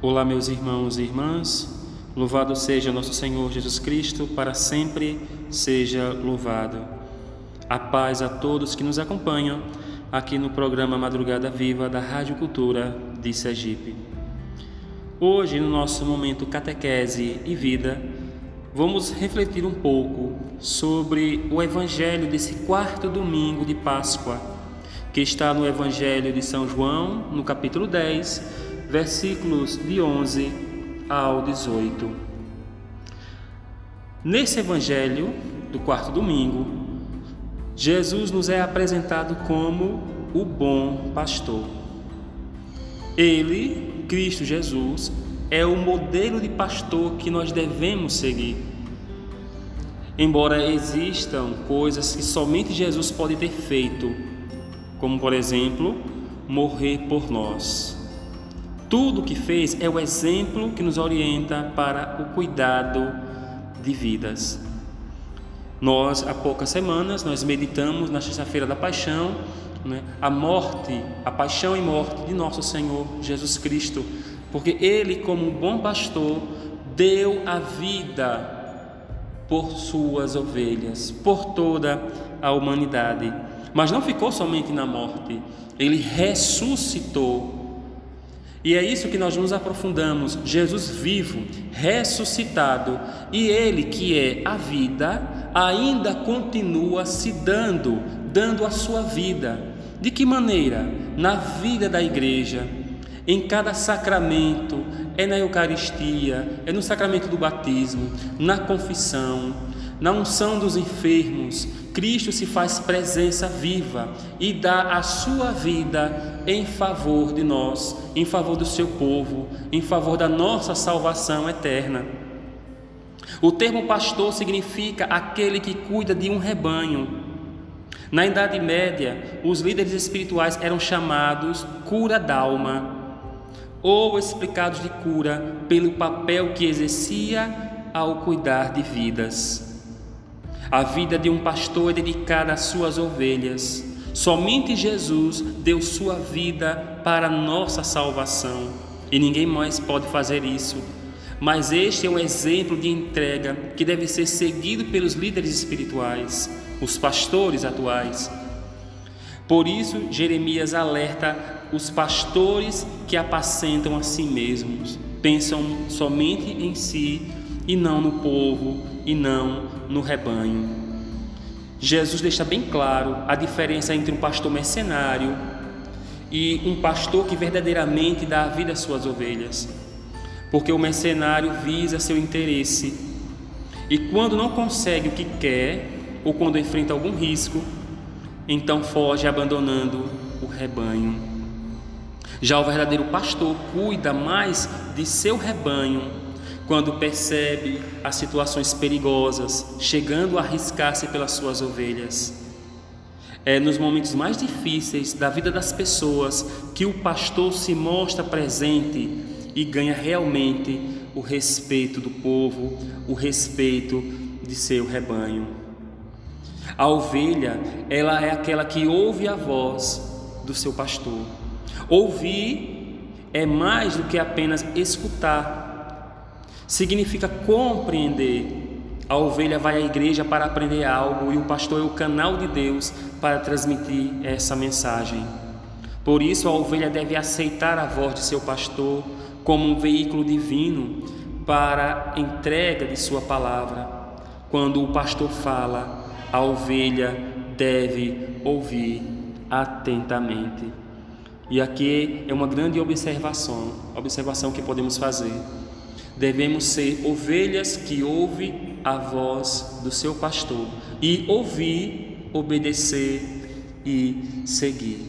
Olá, meus irmãos e irmãs. Louvado seja nosso Senhor Jesus Cristo, para sempre seja louvado. A paz a todos que nos acompanham aqui no programa Madrugada Viva da Rádio Cultura de Sergipe. Hoje, no nosso momento catequese e vida, vamos refletir um pouco sobre o evangelho desse quarto domingo de Páscoa, que está no Evangelho de São João, no capítulo 10 versículos de 11 ao 18. Nesse evangelho do quarto domingo, Jesus nos é apresentado como o bom pastor. Ele, Cristo Jesus, é o modelo de pastor que nós devemos seguir. Embora existam coisas que somente Jesus pode ter feito, como por exemplo, morrer por nós. Tudo o que fez é o exemplo que nos orienta para o cuidado de vidas. Nós, há poucas semanas, nós meditamos na sexta-feira da paixão, né, a morte, a paixão e morte de nosso Senhor Jesus Cristo, porque Ele, como um bom pastor, deu a vida por suas ovelhas, por toda a humanidade. Mas não ficou somente na morte, Ele ressuscitou e é isso que nós nos aprofundamos: Jesus vivo, ressuscitado, e Ele, que é a vida, ainda continua se dando, dando a sua vida. De que maneira? Na vida da igreja, em cada sacramento, é na Eucaristia, é no sacramento do batismo, na confissão, na unção dos enfermos, Cristo se faz presença viva e dá a sua vida em favor de nós, em favor do seu povo, em favor da nossa salvação eterna. O termo pastor significa aquele que cuida de um rebanho. Na Idade Média, os líderes espirituais eram chamados cura d'alma, ou explicados de cura pelo papel que exercia ao cuidar de vidas. A vida de um pastor é dedicada às suas ovelhas. Somente Jesus deu sua vida para nossa salvação e ninguém mais pode fazer isso. Mas este é um exemplo de entrega que deve ser seguido pelos líderes espirituais, os pastores atuais. Por isso, Jeremias alerta os pastores que apacentam a si mesmos, pensam somente em si e não no povo e não no rebanho. Jesus deixa bem claro a diferença entre um pastor mercenário e um pastor que verdadeiramente dá a vida às suas ovelhas. Porque o mercenário visa seu interesse e quando não consegue o que quer ou quando enfrenta algum risco, então foge abandonando o rebanho. Já o verdadeiro pastor cuida mais de seu rebanho quando percebe as situações perigosas, chegando a arriscar-se pelas suas ovelhas. É nos momentos mais difíceis da vida das pessoas que o pastor se mostra presente e ganha realmente o respeito do povo, o respeito de seu rebanho. A ovelha, ela é aquela que ouve a voz do seu pastor. Ouvir é mais do que apenas escutar significa compreender. A ovelha vai à igreja para aprender algo e o pastor é o canal de Deus para transmitir essa mensagem. Por isso, a ovelha deve aceitar a voz de seu pastor como um veículo divino para a entrega de sua palavra. Quando o pastor fala, a ovelha deve ouvir atentamente. E aqui é uma grande observação, observação que podemos fazer. Devemos ser ovelhas que ouvem a voz do seu pastor e ouvir, obedecer e seguir.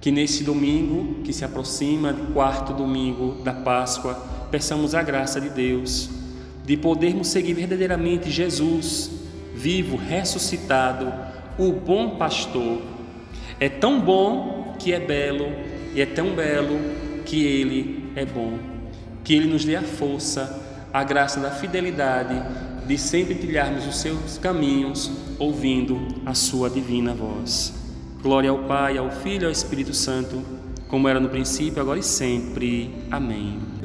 Que nesse domingo que se aproxima, quarto domingo da Páscoa, peçamos a graça de Deus de podermos seguir verdadeiramente Jesus, vivo, ressuscitado, o bom pastor. É tão bom que é belo, e é tão belo que ele é bom que Ele nos dê a força, a graça da fidelidade de sempre trilharmos os seus caminhos, ouvindo a Sua divina voz. Glória ao Pai, ao Filho e ao Espírito Santo, como era no princípio, agora e sempre. Amém.